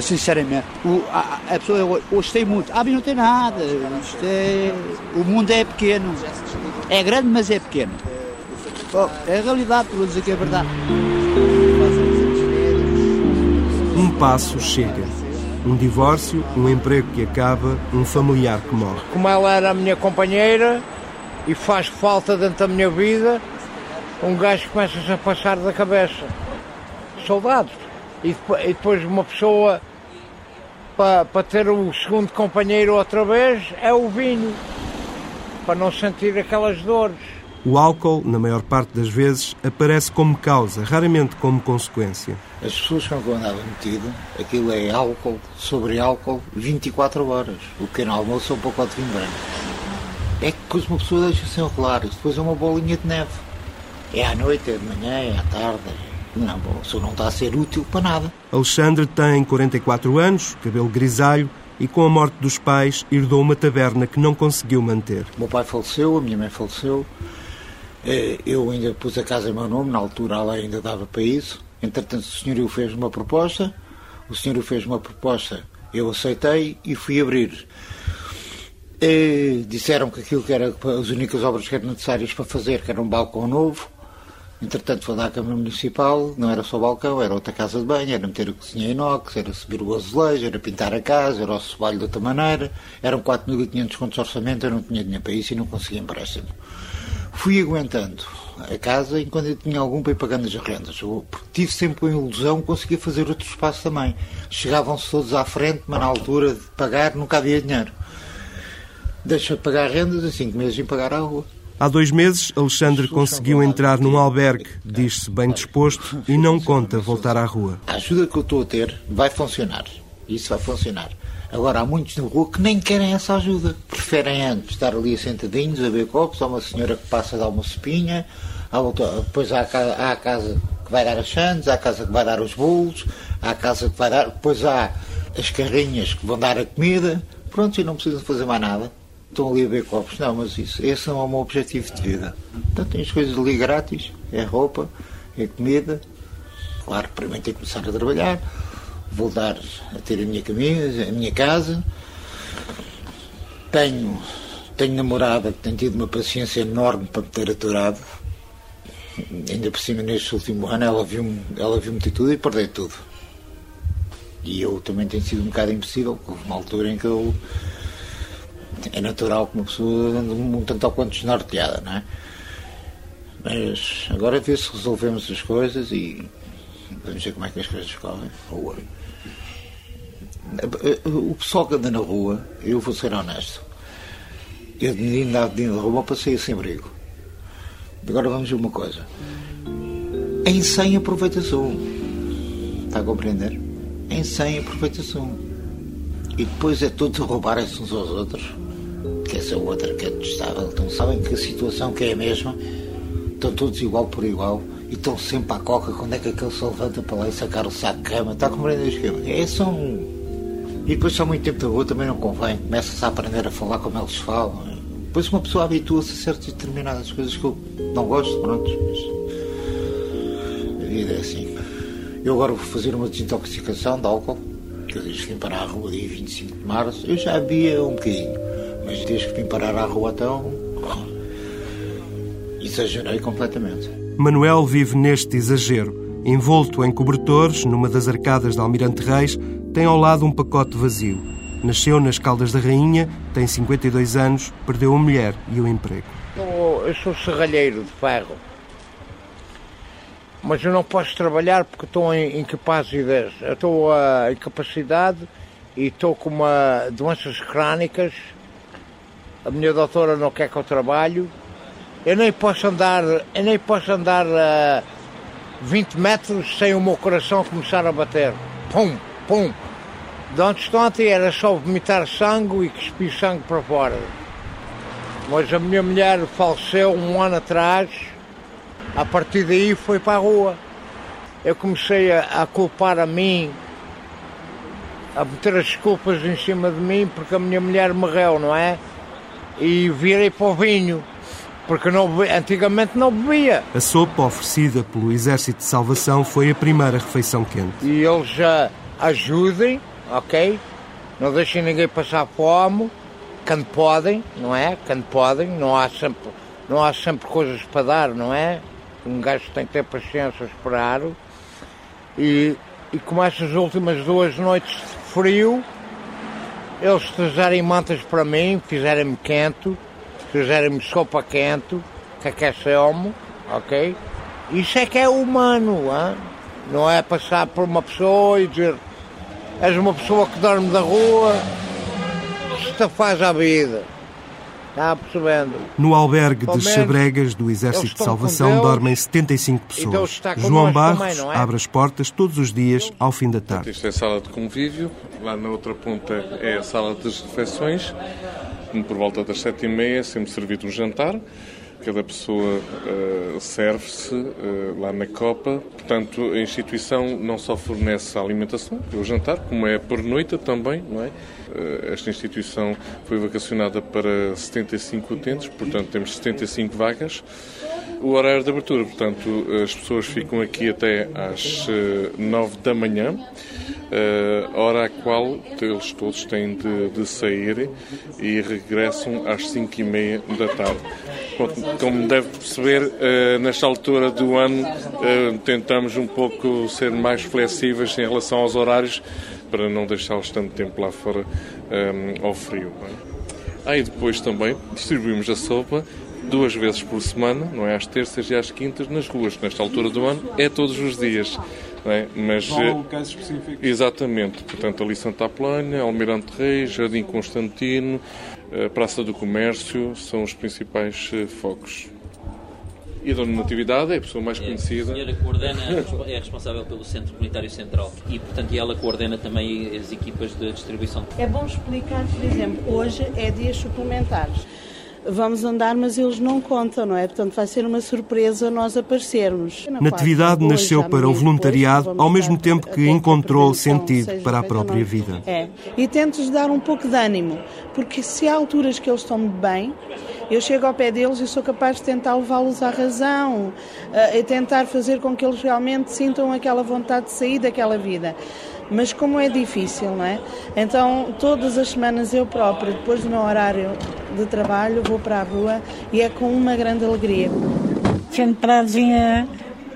Sinceramente, o, a, a, pessoa hoje tem muito. Ah, mas não tem nada. Isto é, o mundo é pequeno. É grande, mas é pequeno. Oh, é a realidade, por dizer que é verdade. Um passo chega. Um divórcio, um emprego que acaba, um familiar que morre. Como ela era a minha companheira e faz falta dentro da minha vida, um gajo começa-se a passar da cabeça. Soldados. E depois uma pessoa para, para ter o segundo companheiro outra vez é o vinho, para não sentir aquelas dores. O álcool, na maior parte das vezes, aparece como causa, raramente como consequência. As pessoas com que eu andava metido, aquilo é álcool sobre álcool 24 horas. O pequeno almoço é um pacote de vinho branco. É que depois uma pessoa deixa sem rolar, depois é uma bolinha de neve. É à noite, é de manhã, é à tarde. Não, bom, isso não está a ser útil para nada. Alexandre tem 44 anos, cabelo grisalho, e com a morte dos pais herdou uma taberna que não conseguiu manter. O meu pai faleceu, a minha mãe faleceu. Eh, eu ainda pus a casa em meu nome, na altura ela ainda dava para isso. Entretanto, o senhorio fez uma proposta, o senhorio fez uma proposta, eu aceitei e fui abrir. E eh, disseram que aquilo que era as únicas obras que eram necessárias para fazer, que era um balcão novo. Entretanto, foi lá à Câmara Municipal, não era só balcão, era outra casa de banho, era meter a cozinha inox, era subir o azulejo, era pintar a casa, era o sobalho de outra maneira. Eram 4.500 contos de orçamento, eu não tinha dinheiro para isso e não conseguia empréstimo. Fui aguentando a casa enquanto eu tinha algum para ir pagando as rendas. Eu tive sempre a ilusão que conseguia fazer outro espaço também. Chegavam-se todos à frente, mas na altura de pagar nunca havia dinheiro. Deixa de pagar rendas, assim, cinco meses em pagar a rua. Há dois meses, Alexandre conseguiu entrar num albergue, diz-se bem disposto, e não conta voltar à rua. A ajuda que eu estou a ter vai funcionar. Isso vai funcionar. Agora, há muitos na rua que nem querem essa ajuda. Preferem antes estar ali sentadinhos a ver copos, há uma senhora que passa a dar uma sopinha, há outra, depois há, há a casa que vai dar as chantes, há a casa que vai dar os bolos, há a casa que vai dar. Depois há as carrinhas que vão dar a comida. Pronto, e não precisam fazer mais nada. Estão ali a ver copos. Não, mas isso, esse não é o meu objetivo de vida. Então, tem as coisas ali grátis: é roupa, é comida. Claro, primeiro tenho que começar a trabalhar voltar a ter a minha camisa, a minha casa. Tenho, tenho namorada que tem tido uma paciência enorme para me ter aturado. Ainda por cima, neste último ano, ela viu-me ela viu ter tudo e perder tudo. E eu também tenho sido um bocado impossível, houve uma altura em que eu. É natural que uma pessoa ande um tanto ao quanto desnorteada, não é? Mas agora vê se resolvemos as coisas e vamos ver como é que as coisas correm. O pessoal que anda na rua, eu vou ser honesto, eu de menino na rua passei sem abrigo. Agora vamos ver uma coisa. Em 100 aproveita-se um. Está a compreender? Em 100 aproveita-se um. E depois é todos a roubarem-se uns aos outros. Que essa outra que é detestável. Então sabem que a situação que é a mesma, estão todos igual por igual e estão sempre à coca quando é que aquele se levanta para lá e sacar o saco de cama. Está a compreender o esquema? É só um e depois, só muito tempo da rua também não convém. Começa-se a aprender a falar como eles falam. Depois, uma pessoa habitua-se a certas determinadas coisas que eu não gosto, pronto. Mas a vida é assim. Eu agora vou fazer uma desintoxicação de álcool, que eu que vim parar à rua dia 25 de março, eu já havia um bocadinho. Mas desde que vim parar à rua, então. exagerei completamente. Manuel vive neste exagero. Envolto em cobertores, numa das arcadas de Almirante Reis, tem ao lado um pacote vazio. Nasceu nas Caldas da Rainha, tem 52 anos, perdeu a mulher e o emprego. Eu sou serralheiro de ferro, mas eu não posso trabalhar porque estou em incapacidade. Eu estou a incapacidade e estou com uma doenças crónicas. A minha doutora não quer que eu trabalhe. Eu nem posso andar, eu nem posso andar a 20 metros sem o meu coração começar a bater. Pum, pum. De onde estou era só vomitar sangue e cuspir sangue para fora. Mas a minha mulher faleceu um ano atrás, a partir daí foi para a rua. Eu comecei a, a culpar a mim, a meter as culpas em cima de mim porque a minha mulher morreu, não é? E virei para o vinho. porque não antigamente não bebia. A sopa oferecida pelo Exército de Salvação foi a primeira refeição quente. E eles já ajudem, ok? Não deixem ninguém passar fome, quando podem, não é? Quando podem, não há sempre, não há sempre coisas para dar, não é? Um gajo tem que ter paciência esperar. E, e como essas últimas duas noites de frio, eles trazerem mantas para mim, fizerem-me quente, fizerem-me sopa quente, que aqueceu-me, ok? Isso é que é humano, hein? não é passar por uma pessoa e dizer és uma pessoa que dorme da rua, isto faz a vida. Está percebendo? No albergue de Chabregas do Exército de Salvação dormem 75 pessoas. João Barros também, é? abre as portas todos os dias ao fim da tarde. Isto é a sala de convívio, lá na outra ponta é a sala das refeições. Por volta das sete e meia é sempre servido um jantar cada pessoa uh, serve-se uh, lá na Copa. Portanto, a instituição não só fornece a alimentação, o jantar, como é por noite também, não é? Uh, esta instituição foi vacacionada para 75 utentes, portanto temos 75 vagas. O horário de abertura, portanto, as pessoas ficam aqui até às 9 da manhã. Hora à qual eles todos têm de, de sair e regressam às 5 e meia da tarde. Como deve perceber, uh, nesta altura do ano uh, tentamos um pouco ser mais flexíveis em relação aos horários para não deixá-los tanto tempo lá fora um, ao frio. Aí é? depois também distribuímos a sopa duas vezes por semana, não é? Às terças e às quintas, nas ruas. Nesta altura do ano é todos os dias. É? Mas, não há locais específicos. Exatamente. Portanto, ali Santa Apolónia, Almirante Reis, Jardim Constantino, a Praça do Comércio são os principais eh, focos. E a Dona Natividade é a pessoa mais é, conhecida. A senhora coordena, é responsável pelo Centro Comunitário Central e, portanto, ela coordena também as equipas de distribuição. É bom explicar, por exemplo, hoje é dias suplementares vamos andar, mas eles não contam, não é? Portanto, vai ser uma surpresa nós aparecermos. Natividade nasceu para o voluntariado ao mesmo tempo que encontrou sentido para a própria vida. É. E tento-lhes dar um pouco de ânimo, porque se há alturas que eles estão bem, eu chego ao pé deles e sou capaz de tentar levá-los à razão, e tentar fazer com que eles realmente sintam aquela vontade de sair daquela vida mas como é difícil, não é? Então, todas as semanas eu própria, depois do meu horário de trabalho, vou para a rua e é com uma grande alegria. Sempre trazem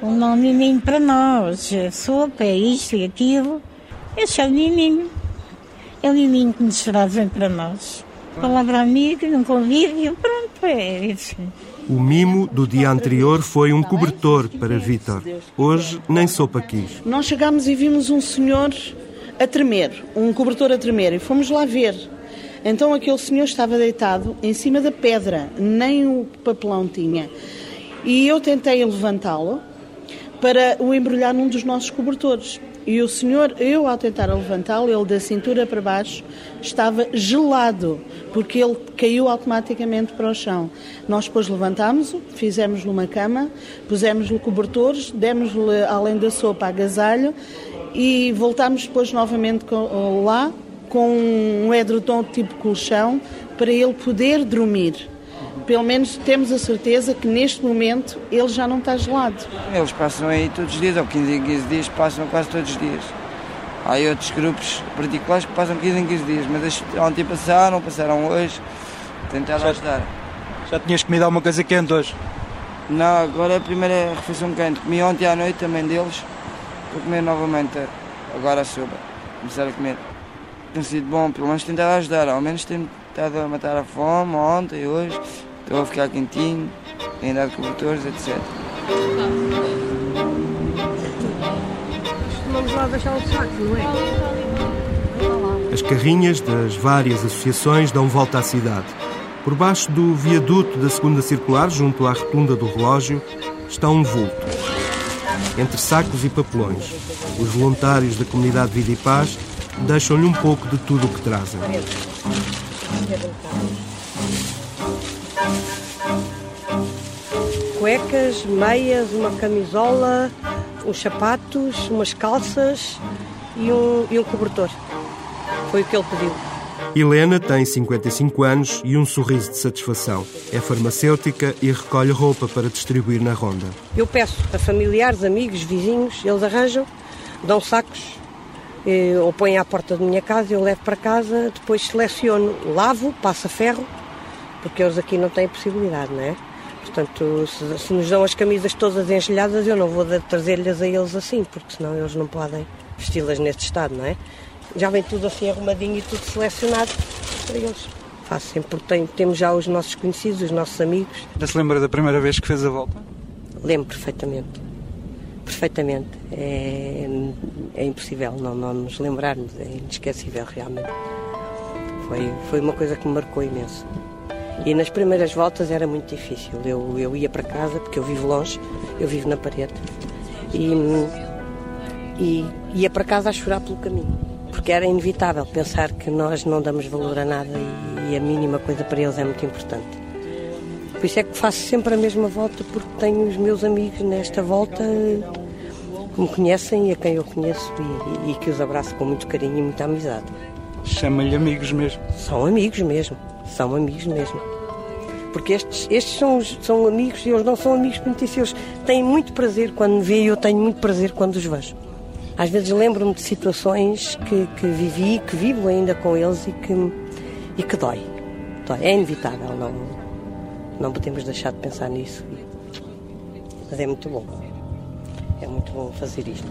um miminho para nós, sopa, é isto e aquilo. Esse é o miminho. É o miminho que nos trazem para nós. Palavra amiga, num convívio, pronto, é isso. O mimo do dia anterior foi um cobertor para Vítor. Hoje nem sopa quis. Nós chegámos e vimos um senhor a tremer, um cobertor a tremer, e fomos lá ver. Então aquele senhor estava deitado em cima da pedra, nem o papelão tinha. E eu tentei levantá-lo para o embrulhar num dos nossos cobertores. E o senhor, eu ao tentar levantá-lo, ele da cintura para baixo, estava gelado, porque ele caiu automaticamente para o chão. Nós depois levantámos-o, fizemos-lhe uma cama, pusemos-lhe cobertores, demos-lhe, além da sopa, agasalho e voltámos depois novamente lá com um edredom tipo colchão para ele poder dormir pelo menos temos a certeza que neste momento ele já não está gelado. Eles passam aí todos os dias, ou 15 em 15 dias, passam quase todos os dias. Há outros grupos particulares que passam 15 em 15 dias, mas ontem passaram, passaram hoje, tentaram já, ajudar. Já tinhas comido alguma coisa quente hoje? Não, agora é a primeira refeição quente. Comi ontem à noite também deles, vou comer novamente agora a sopa. Começar a comer. Tem sido bom, pelo menos tentar ajudar, ao menos tentado a matar a fome ontem, hoje. Estou a ficar quentinho, tenho dado cobertores, etc. Vamos lá deixar o saco, não é? As carrinhas das várias associações dão volta à cidade. Por baixo do viaduto da segunda circular, junto à rotunda do relógio, está um vulto. Entre sacos e papelões, os voluntários da comunidade Vida e Paz deixam-lhe um pouco de tudo o que trazem. Cuecas, meias, uma camisola, uns sapatos, umas calças e um, e um cobertor. Foi o que ele pediu. Helena tem 55 anos e um sorriso de satisfação. É farmacêutica e recolhe roupa para distribuir na ronda. Eu peço a familiares, amigos, vizinhos, eles arranjam, dão sacos eh, ou põem à porta da minha casa, eu levo para casa, depois seleciono, lavo, passa ferro, porque eles aqui não têm possibilidade, não é? Portanto, se, se nos dão as camisas todas engelhadas, eu não vou trazer-lhes a eles assim, porque senão eles não podem vesti-las neste estado, não é? Já vem tudo assim arrumadinho e tudo selecionado para eles. Faço sempre, porque tem, temos já os nossos conhecidos, os nossos amigos. Já se lembra da primeira vez que fez a volta? Lembro perfeitamente. Perfeitamente. É, é impossível não, não nos lembrarmos, é inesquecível realmente. Foi, foi uma coisa que me marcou imenso. E nas primeiras voltas era muito difícil. Eu, eu ia para casa, porque eu vivo longe, eu vivo na parede, e, e ia para casa a chorar pelo caminho porque era inevitável pensar que nós não damos valor a nada e, a mínima coisa para eles é muito importante. Por isso é que faço sempre a mesma volta, porque tenho os meus amigos nesta volta que me conhecem e a quem eu conheço e, e que os abraço com muito carinho e muita amizade. Chama-lhe amigos mesmo? São amigos mesmo, são amigos mesmo. Porque estes, estes são, são amigos e eles não são amigos penitenciários. Têm muito prazer quando me veem e eu tenho muito prazer quando os vejo. Às vezes lembro-me de situações que, que vivi, que vivo ainda com eles e que, e que dói. dói. É inevitável, não, não podemos deixar de pensar nisso. Mas é muito bom. É muito bom fazer isto.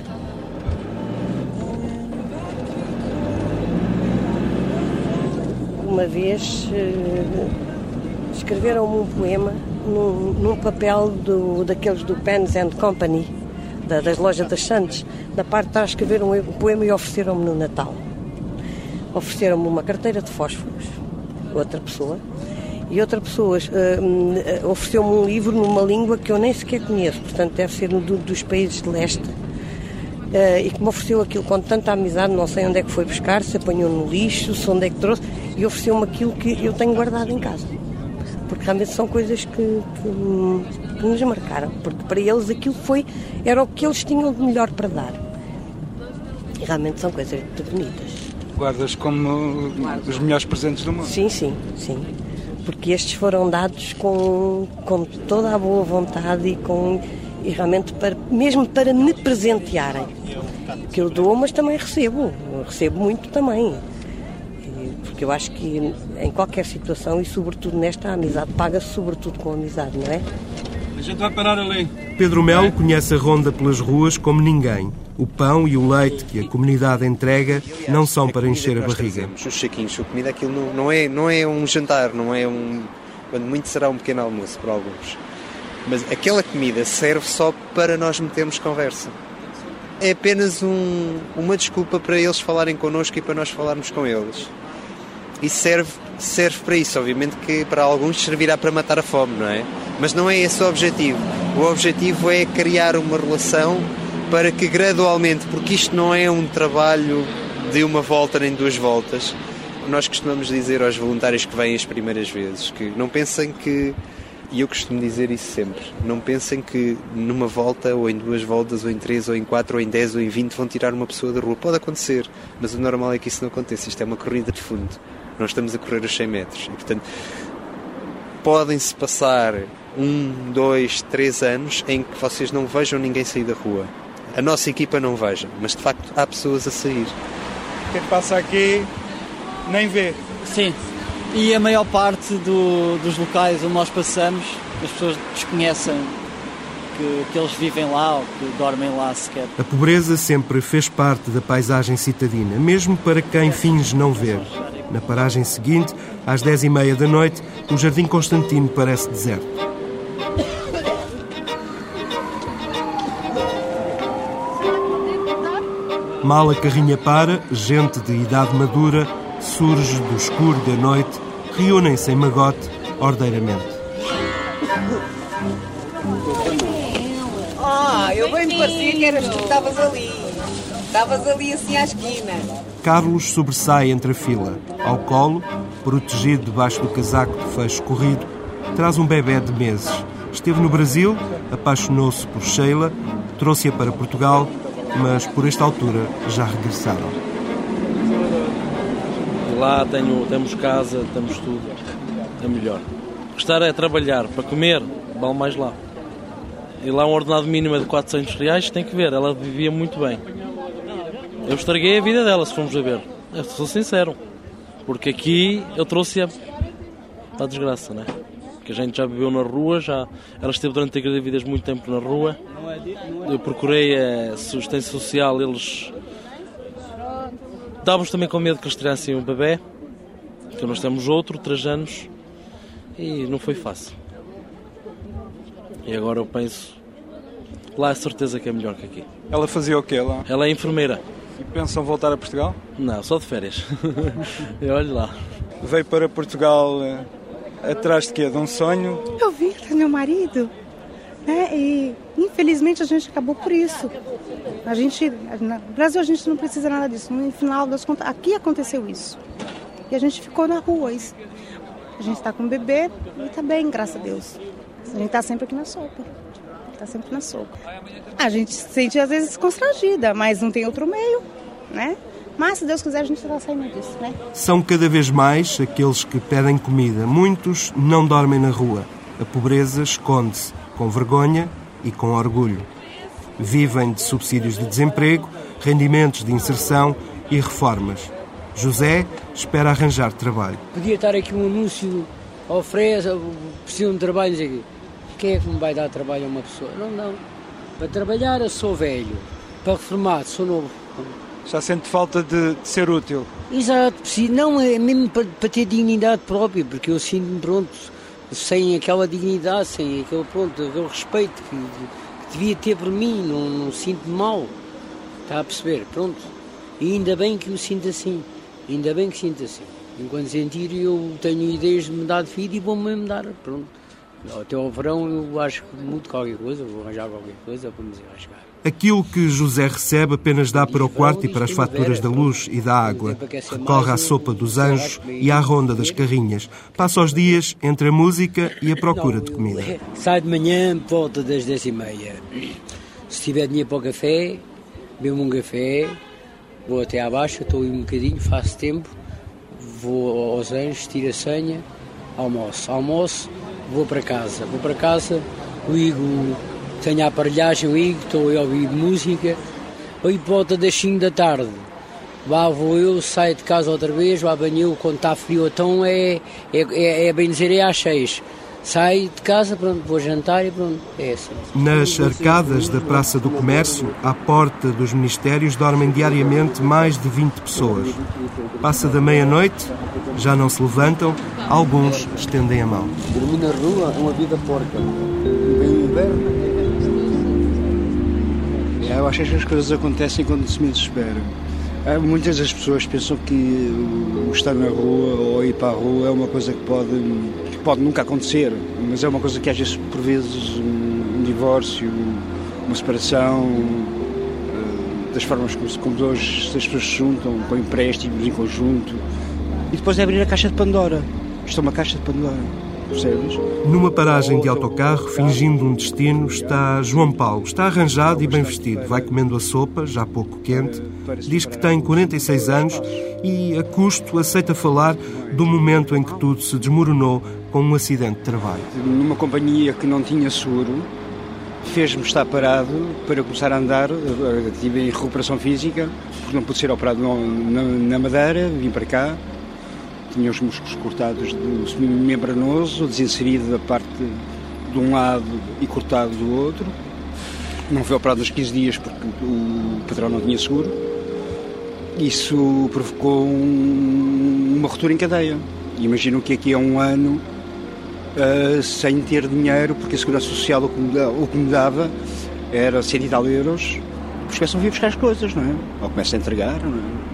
Uma vez eh, escreveram-me um poema num, num papel do, daqueles do Pens and Company da, das lojas das Santos, da parte de trás escreveram um poema e ofereceram-me no Natal. Ofereceram-me uma carteira de fósforos, outra pessoa, e outra pessoa uh, ofereceu-me um livro numa língua que eu nem sequer conheço, portanto deve ser do, dos países de leste. Uh, e que me ofereceu aquilo com tanta amizade, não sei onde é que foi buscar, se apanhou no lixo, se onde é que trouxe, e ofereceu-me aquilo que eu tenho guardado em casa. Porque realmente são coisas que, que, que nos marcaram, porque para eles aquilo foi, era o que eles tinham de melhor para dar. E realmente são coisas muito bonitas. Guardas como os melhores presentes do mundo? Sim, sim, sim. Porque estes foram dados com, com toda a boa vontade e com e realmente para, mesmo para me presentearem. Que eu dou, mas também recebo. Eu recebo muito também. Porque eu acho que em qualquer situação e sobretudo nesta amizade, paga-se sobretudo com amizade, não é? A gente vai parar ali. Pedro Melo conhece a ronda pelas ruas como ninguém. O pão e o leite que a comunidade entrega não são para encher a barriga. Os saquinhos, a comida, aquilo não, não, é, não é um jantar, não é um. Quando muito será um pequeno almoço para alguns. Mas aquela comida serve só para nós metermos conversa. É apenas um, uma desculpa para eles falarem connosco e para nós falarmos com eles. E serve, serve para isso. Obviamente que para alguns servirá para matar a fome, não é? Mas não é esse o objetivo. O objetivo é criar uma relação para que gradualmente, porque isto não é um trabalho de uma volta nem duas voltas, nós costumamos dizer aos voluntários que vêm as primeiras vezes que não pensem que, e eu costumo dizer isso sempre, não pensem que numa volta, ou em duas voltas, ou em três, ou em quatro, ou em dez, ou em vinte vão tirar uma pessoa da rua. Pode acontecer, mas o normal é que isso não aconteça. Isto é uma corrida de fundo. Nós estamos a correr os 100 metros. E, portanto, podem-se passar um, dois, três anos em que vocês não vejam ninguém sair da rua a nossa equipa não veja, mas de facto há pessoas a sair. Quem passa aqui nem vê. Sim, e a maior parte do, dos locais onde nós passamos, as pessoas desconhecem que, que, eles vivem lá ou que dormem lá sequer. A pobreza sempre fez parte da paisagem citadina, mesmo para quem finge não ver. Na paragem seguinte, às dez e meia da noite, o Jardim Constantino parece deserto. Mal a carrinha para, gente de idade madura surge do escuro da noite, reúnem-se em magote, ordeiramente. Eu bem me parecia que eras tu que estavas ali. Estavas ali assim à esquina. Carlos sobressai entre a fila. Ao colo, protegido debaixo do casaco de fecho corrido, traz um bebê de meses. Esteve no Brasil, apaixonou-se por Sheila, trouxe-a para Portugal mas por esta altura já regressaram. Lá tenho, temos casa, temos tudo. É melhor. Gostar é trabalhar, para comer, vale mais lá. E lá um ordenado mínimo é de 400 reais, tem que ver, ela vivia muito bem. Eu estraguei a vida dela, se formos a ver. Eu sou sincero. Porque aqui eu trouxe-a à desgraça, né? Porque a gente já viveu na rua, já, ela esteve durante a gravidez muito tempo na rua. Eu procurei a assistência social, eles Estávamos também com medo que eles tirassem um bebê, que nós temos outro, 3 anos, e não foi fácil. E agora eu penso, lá é certeza que é melhor que aqui. Ela fazia o quê lá? Ela é enfermeira. E pensam voltar a Portugal? Não, só de férias. e olhe lá. Veio para Portugal eh, atrás de quê? De um sonho? Eu vim do meu marido. Né? E infelizmente a gente acabou por isso. A gente, no Brasil a gente não precisa nada disso. No final das contas, aqui aconteceu isso. E a gente ficou na rua. A gente está com o bebê e está bem, graças a Deus. A gente está sempre aqui na sopa. Está sempre na sopa. A gente se sente às vezes constrangida, mas não tem outro meio, né? Mas se Deus quiser a gente está saindo disso, né? São cada vez mais aqueles que pedem comida. Muitos não dormem na rua. A pobreza esconde-se com vergonha e com orgulho. Vivem de subsídios de desemprego, rendimentos de inserção e reformas. José espera arranjar trabalho. Podia estar aqui um anúncio, oferece, precisam de trabalho, aqui. Quem é que me vai dar trabalho a uma pessoa? Não, não. Para trabalhar eu sou velho, para reformar sou novo. Já sente falta de, de ser útil? Exato, não é mesmo para, para ter dignidade própria, porque eu sinto-me pronto, sem aquela dignidade, sem aquele, pronto, aquele respeito que, que devia ter por mim, não, não sinto mal. Está a perceber? Pronto. E ainda bem que me sinto assim. Ainda bem que sinto assim. Enquanto sentir, eu tenho ideias de mudar de vida e vou-me mudar. Pronto. Até ao verão eu acho que mudo qualquer coisa, vou arranjar qualquer coisa para me desenrascar. Aquilo que José recebe apenas dá para o quarto e para as faturas da luz e da água. Recorre à sopa dos anjos e à ronda das carrinhas. Passa os dias entre a música e a procura de comida. Sai de manhã, volta das 10 e meia. Se tiver dinheiro para o café, bebo um café, vou até à baixa, estou aí um bocadinho, faço tempo, vou aos anjos, tiro a senha, almoço. Almoço, vou para casa. Vou para casa, ligo tenho a aparelhagem, ligo, estou a ouvir música, aí por volta das 5 da tarde, lá vou eu, saio de casa outra vez, lá banho quando está frio, então é, é, é, é bem dizer, é às 6. Saio de casa, pronto, vou jantar e pronto, é assim. Nas arcadas da Praça do Comércio, à porta dos ministérios, dormem diariamente mais de 20 pessoas. Passa da meia-noite, já não se levantam, alguns estendem a mão. Dormir na rua é uma vida porca. Vem o inverno, eu acho que as coisas acontecem quando se menos espera. Muitas das pessoas pensam que o estar na rua ou ir para a rua é uma coisa que pode, pode nunca acontecer, mas é uma coisa que às vezes, por vezes, um divórcio, uma separação, eh, das formas como, como hoje as pessoas se juntam, com empréstimos em conjunto, e depois é abrir a caixa de Pandora. Isto é uma caixa de Pandora. Percebes? Numa paragem de autocarro, fingindo um destino, está João Paulo. Está arranjado e bem vestido. Vai comendo a sopa, já pouco quente. Diz que tem 46 anos e, a custo, aceita falar do momento em que tudo se desmoronou com um acidente de trabalho. Numa companhia que não tinha seguro, fez-me estar parado para começar a andar. Estive em recuperação física, porque não pude ser operado na Madeira, vim para cá tinha os músculos cortados do membranoso, desinserido da parte de um lado e cortado do outro. Não foi operado nos 15 dias porque o patrão não tinha seguro. Isso provocou um, uma ruptura em cadeia. Imagino que aqui há um ano, uh, sem ter dinheiro, porque a Segurança Social o que me, dava, o que me dava era 100 e tal euros, porque começam a vir buscar as coisas, não é? Ou começam a entregar, não é?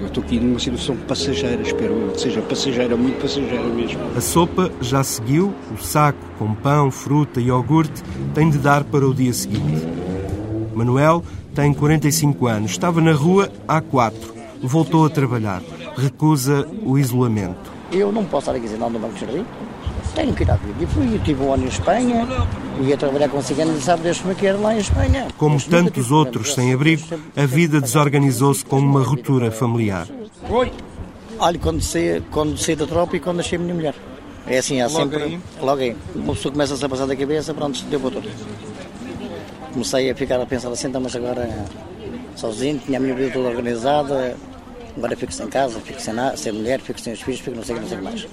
Eu estou aqui numa situação passageira, espero que seja passageira, muito passageira mesmo. A sopa já seguiu, o saco com pão, fruta e iogurte tem de dar para o dia seguinte. Manuel tem 45 anos, estava na rua há quatro, voltou a trabalhar, recusa o isolamento. Eu não posso estar aqui sentado no Banco de Jardim, tenho que ir à vida. E fui, tive um ano em Espanha, ia trabalhar com ciganos e sabe Deus como é que era lá em Espanha. Como tantos outros sem abrigo, a vida desorganizou-se com uma ruptura familiar. Oi! Olha, quando saí, quando saí da tropa e quando achei a minha mulher. É assim, há Logo sempre. aí? Logo aí. Uma pessoa começa-se a passar da cabeça, pronto, deu para tudo. Comecei a ficar a pensar assim, então, mas agora sozinho, tinha a minha vida toda organizada, agora fico sem casa, fico sem, nada, sem mulher, fico sem os filhos, fico não sei o que, não sei o que mais.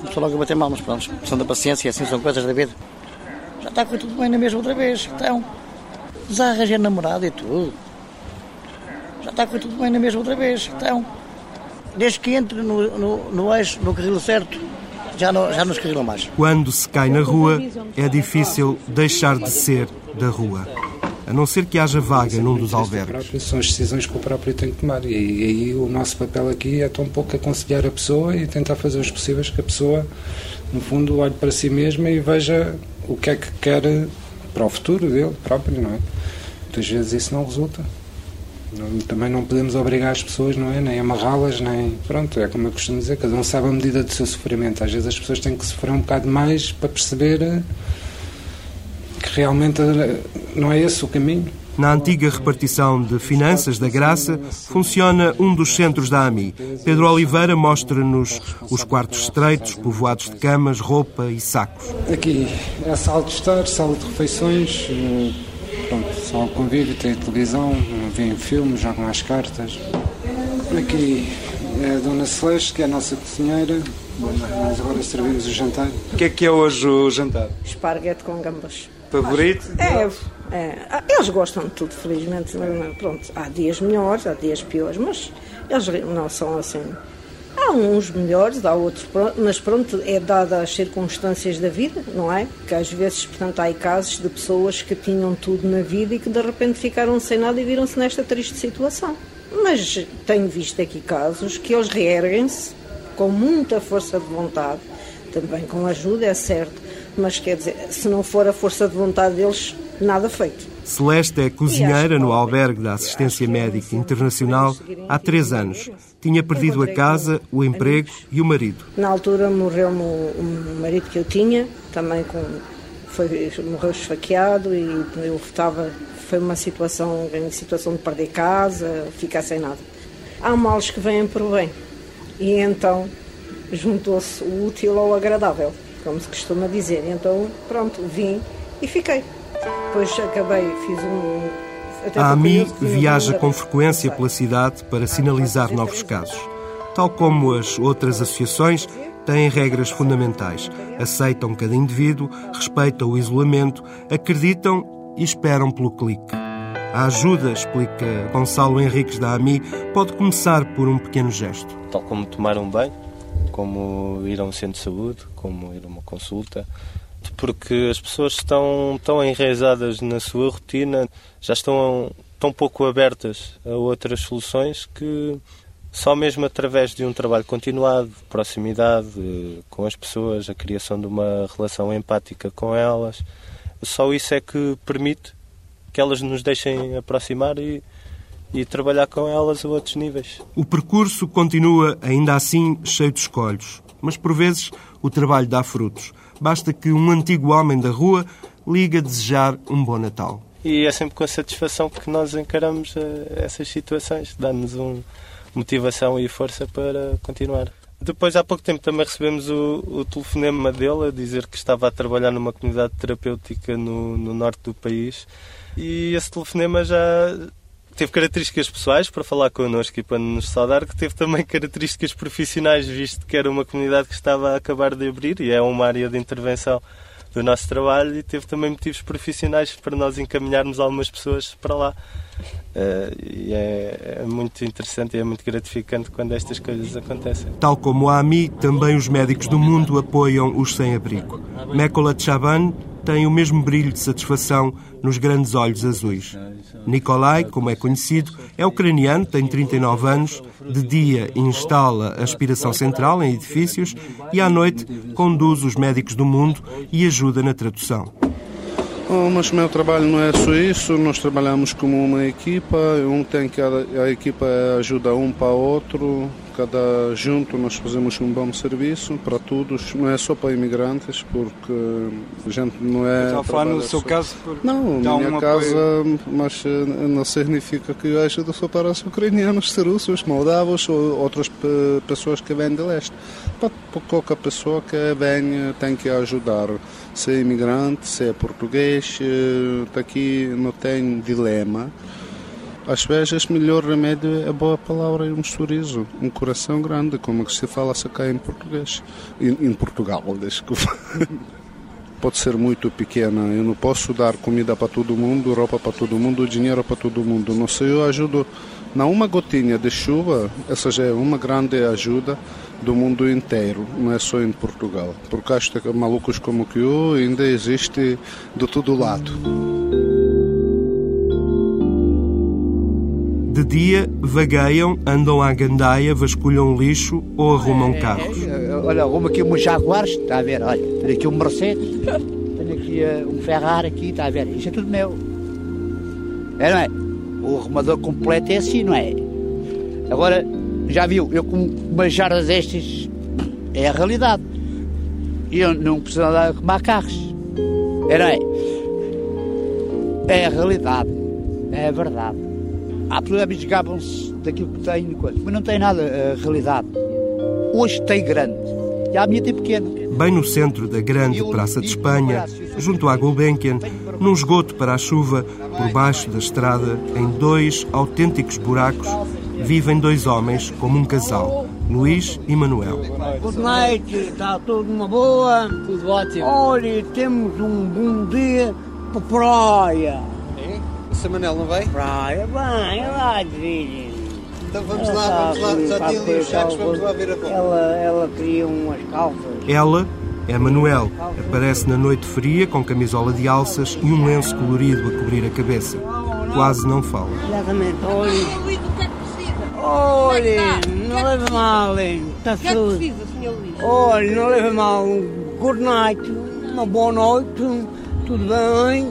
Começou logo a bater mal, mas pronto, questão da paciência, assim são coisas da vida. Já está tudo bem na mesma outra vez, então. Já arranjei namorado e tudo. Já está tudo bem na mesma outra vez, então. Desde que entre no, no, no eixo, no carril certo, já não, já não escarrilam mais. Quando se cai na rua, é difícil deixar de ser da rua. A não ser que haja vaga num dos albergues. são as decisões que o próprio tem que tomar. E, aí o nosso papel aqui é tão pouco aconselhar a pessoa e tentar fazer os possíveis que a pessoa, no fundo, olhe para si mesma e veja o que é que quer para o futuro dele próprio, não é? Muitas vezes isso não resulta. Também não podemos obrigar as pessoas, não é? Nem amarrá-las, nem. Pronto, é como eu costumo dizer, cada um sabe a medida do seu sofrimento. Às vezes as pessoas têm que sofrer um bocado mais para perceber realmente eh, não é esse o caminho. Na antiga repartição de finanças da Graça, funciona um dos centros da AMI. Pedro Oliveira mostra-nos os quartos estreitos, povoados de camas, roupa e sacos. Aqui é a sala de estar, sala de refeições, eh, pronto, sala de convívio, tem televisão, vêem filmes, jogam às cartas. Aqui é a Dona Celeste, que é a nossa cozinheira. Nós agora servimos o jantar. O que é que é hoje o jantar? Esparguete com gambas. Favorito? É, é. Eles gostam de tudo, felizmente. Pronto, há dias melhores, há dias piores, mas eles não são assim. Há uns melhores, há outros, mas pronto, é dada as circunstâncias da vida, não é? Que às vezes, portanto, há casos de pessoas que tinham tudo na vida e que de repente ficaram sem nada e viram-se nesta triste situação. Mas tenho visto aqui casos que eles reerguem-se com muita força de vontade, também com ajuda, é certo, mas quer dizer, se não for a força de vontade deles, nada feito. Celeste é cozinheira no albergue da Assistência Médica Internacional há três anos. Tinha perdido a casa, o emprego e o marido. Na altura morreu-me o marido que eu tinha, também com, foi, morreu esfaqueado e eu estava, foi uma situação, grande situação de perder casa, ficar sem nada. Há males que vêm por bem e então juntou-se o útil ao agradável, como se costuma dizer. Então, pronto, vim e fiquei. Depois acabei, fiz um. A AMI viaja com frequência pela cidade para sinalizar novos casos. Tal como as outras associações, têm regras fundamentais. Aceitam cada indivíduo, respeitam o isolamento, acreditam e esperam pelo clique. A ajuda, explica Gonçalo Henriques da AMI, pode começar por um pequeno gesto. tal como tomar um banho, como ir a um centro de saúde, como ir a uma consulta, porque as pessoas estão tão enraizadas na sua rotina, já estão tão pouco abertas a outras soluções que só mesmo através de um trabalho continuado, proximidade eh, com as pessoas, a criação de uma relação empática com elas, só isso é que permite que elas nos deixem aproximar e, e trabalhar com elas a outros níveis. O percurso continua, ainda assim, cheio de escolhos. Mas, por vezes, o trabalho dá frutos. Basta que um antigo homem da rua ligue a desejar um bom Natal. E é sempre com satisfação que nós encaramos eh, essas situações, dá-nos um, motivação e força para continuar. Depois, há pouco tempo, também recebemos o, o telefonema dele a dizer que estava a trabalhar numa comunidade terapêutica no, no norte do país e esse telefonema já teve características pessoais para falar connosco e para nos saudar, que teve também características profissionais, visto que era uma comunidade que estava a acabar de abrir e é uma área de intervenção do nosso trabalho e teve também motivos profissionais para nós encaminharmos algumas pessoas para lá. Eh, e é, é muito interessante e é muito gratificante quando estas coisas acontecem. Tal como a AMI, também os médicos do mundo apoiam os sem-abrigo. Mekola Chaban tem o mesmo brilho de satisfação nos grandes olhos azuis. Nikolai, como é conhecido, é ucraniano, tem 39 anos, de dia instala a aspiração central em edifícios e à noite conduz os médicos do mundo e ajuda na tradução. Oh, mas meu trabalho não é só isso, nós trabalhamos como uma equipa, um tem que a, equipa ajuda um para outro, cada junto nós fazemos um bom serviço para todos, não é só para imigrantes, porque a gente não é. Estava a falar no seu só... caso? Por... Não, na minha casa, apoio... mas eh, não significa que eu ajudo só para os ucranianos, russos, moldavos ou outras pessoas que vêm de leste. Para qualquer pessoa que vem tem que ajudar, se é imigrante, se é português, eh, aqui não tem dilema. Às vezes, o melhor remédio é boa palavra e um sorriso, um coração grande, como se fala cá em português. Em, em Portugal, desculpa. Pode ser muito pequena. Eu não posso dar comida para todo mundo, roupa para todo mundo, dinheiro para todo mundo. Não sei, eu ajudo na uma gotinha de chuva, essa já é uma grande ajuda do mundo inteiro, não é só em Portugal. Porque acho que malucos como que eu ainda existe de todo lado. De dia, vagueiam, andam à gandaia, vasculham lixo ou arrumam é, carros. É, olha, arrumo aqui um Jaguares, está a ver, olha, tenho aqui um Mercedes, tenho aqui uh, um Ferrari aqui, está a ver, isto é tudo meu. É, não é? O arrumador completo é assim, não é? Agora, já viu, eu com uma jarda destas, é a realidade. Eu não preciso andar a arrumar carros. É, não é? É a realidade. É a verdade. Há problemas gabam-se daquilo que tem, mas não tem nada a realidade. Hoje tem grande, e a minha tem pequena. Bem no centro da grande Praça de Espanha, junto à Gulbenkian, num esgoto para a chuva, por baixo da estrada, em dois autênticos buracos, vivem dois homens como um casal, Luís e Manuel. Good night, está tudo uma boa. Tudo ótimo. Olha, temos um bom dia para praia. Sr. Manel não vai? Praia, vai, vai, filho. Então vamos lá, vamos lá, já tinha ali os sacos, vamos lá ver a bola. Ela, ela queria umas calças. Ela é Manuel. Aparece na noite fria com camisola de alças e um lenço colorido a cobrir a cabeça. Quase não fala. Exatamente, olha. Olha, não leva mal, está tudo. O que é que precisa, Sr. Luís? Olha, não leva mal. Good night, uma boa noite, tudo bem?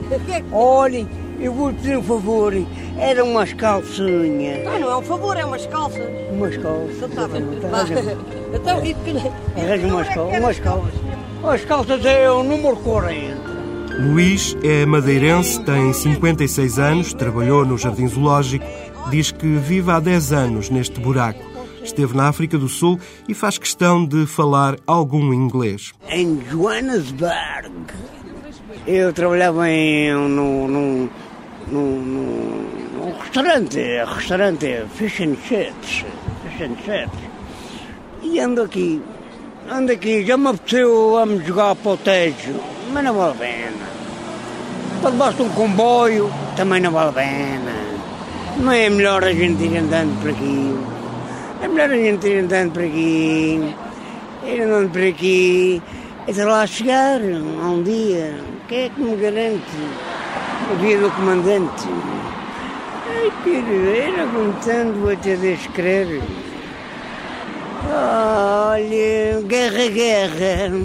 Olha, eu vou te pedir um favor. Era umas calcinhas. Ah, não é um favor, é umas calças. Umas calças. Então está bem. Então, e de Arranja umas calças. Umas calças. As calças é o número 40. Luís é madeirense, tem 56 anos, trabalhou no Jardim Zoológico, diz que vive há 10 anos neste buraco. Esteve na África do Sul e faz questão de falar algum inglês. Em Johannesburg. Eu trabalhava em, no, num, num restaurante, restaurante Fish and Chips, Fish and Chips. E ando aqui, ando aqui, já me apeteceu vamos jogar para o tejo, mas não vale a pena. Quando basta um comboio, também não vale a pena. Não é melhor a gente ir andando por aqui. É melhor a gente ir andando por aqui, ir andando por aqui, até lá chegar um dia. Quem é que me garante? Dia do comandante. Ai, era aguentando até descrever. Olha, guerra, guerra,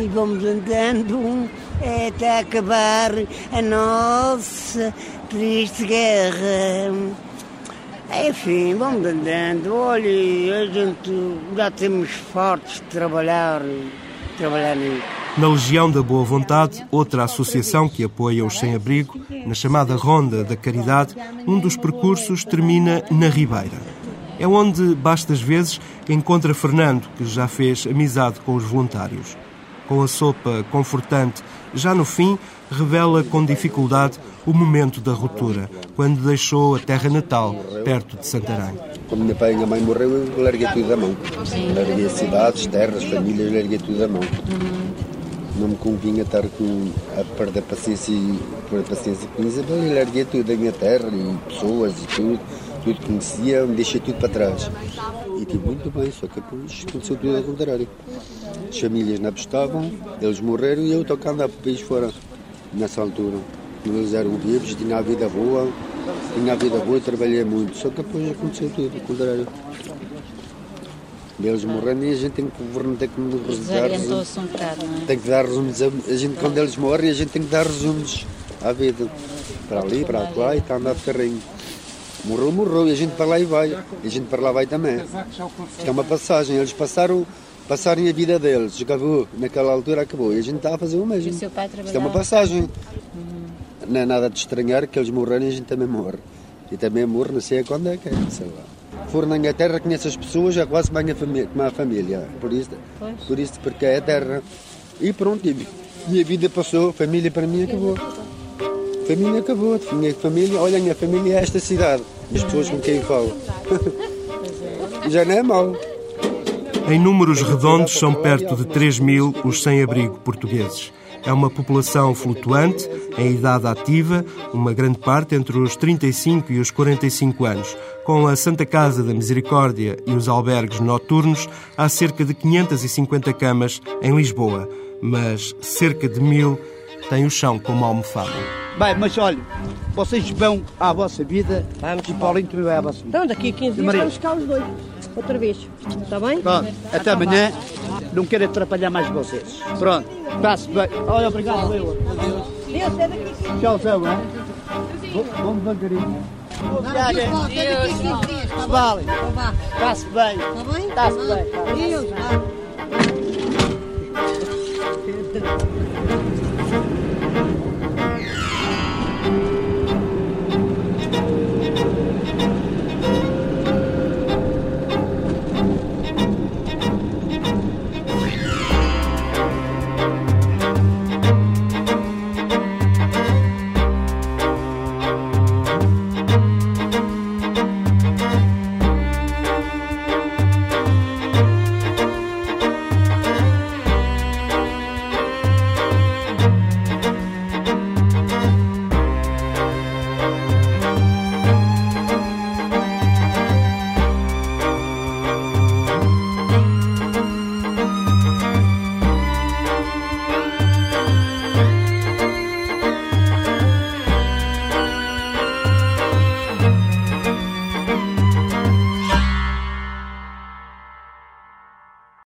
e vamos andando até acabar a nossa triste guerra. Enfim, vamos andando. Olha, a gente já temos fortes de trabalhar, trabalhar nisso. Na Legião da Boa Vontade, outra associação que apoia os sem-abrigo, na chamada Ronda da Caridade, um dos percursos termina na Ribeira. É onde, bastas vezes, encontra Fernando, que já fez amizade com os voluntários. Com a sopa confortante, já no fim, revela com dificuldade o momento da ruptura, quando deixou a terra natal, perto de Santarém. Quando meu pai e minha mãe morreu, eu larguei tudo da mão. Larguei cidades, terras, famílias, larguei tudo da mão não me convinha estar com, a perder paciência e perder paciência com Isabel e larguei tudo da minha terra e pessoas e tudo, tudo que conhecia, deixei tudo para trás. E tive muito bem, só que depois aconteceu tudo ao contrário. As famílias não apostavam, eles morreram e eu estou cá andar para o país fora nessa altura. Eles eram vivos, tinha a vida boa, tinha a vida boa e trabalhei muito, só que depois aconteceu tudo ao contrário. Eles morrendo e a gente tem que, o governo tem que dar Desorientou-se um bocado, não é? tem que dar resumos. A, a gente, quando eles morrem, a gente tem que dar resumos à vida. Para ali, para lá e está a andar de carrinho. Morreu, morreu, e a gente para lá e vai. E a gente para lá vai também. Isto é uma passagem. Eles passaram, passaram a vida deles, acabou. Naquela altura acabou. E a gente está a fazer o mesmo. Isto é uma passagem. Não é nada de estranhar que eles morrerem e a gente também morre. E também morre, não sei quando é que é, sei lá. For na Inglaterra, conhece as pessoas, é quase bem a família, como a família. Por isso, Pois. por isso, porque é a terra. E pronto, e minha vida passou, família para mim acabou. Família acabou, minha família, olha, a minha família é esta cidade. As pessoas com quem falo. Já não é mau. Em números redondos, são perto de 3 mil os sem-abrigo portugueses. É uma população flutuante, em idade ativa, uma grande parte entre os 35 e os 45 anos. Com a Santa Casa da Misericórdia e os albergues noturnos, há cerca de 550 camas em Lisboa, mas cerca de mil têm o chão como almofada. Bem, mas olha, vocês vão à vossa vida e Paulinho também vai à vossa vida. Então, daqui a 15 dias vamos cá os dois. Outra vez. Está bem? Pronto, até amanhã. Não quero atrapalhar mais vocês. Pronto, está-se bem. Olha, obrigado, Leila. Deus, é daqui a 15 dias. Tchau, tchau, hein? Vamos devagarinho. Boa viagem. Volta daqui a 15 dias, está bem? Vale. Está-se bem. Está bem? Está-se bem. Deus.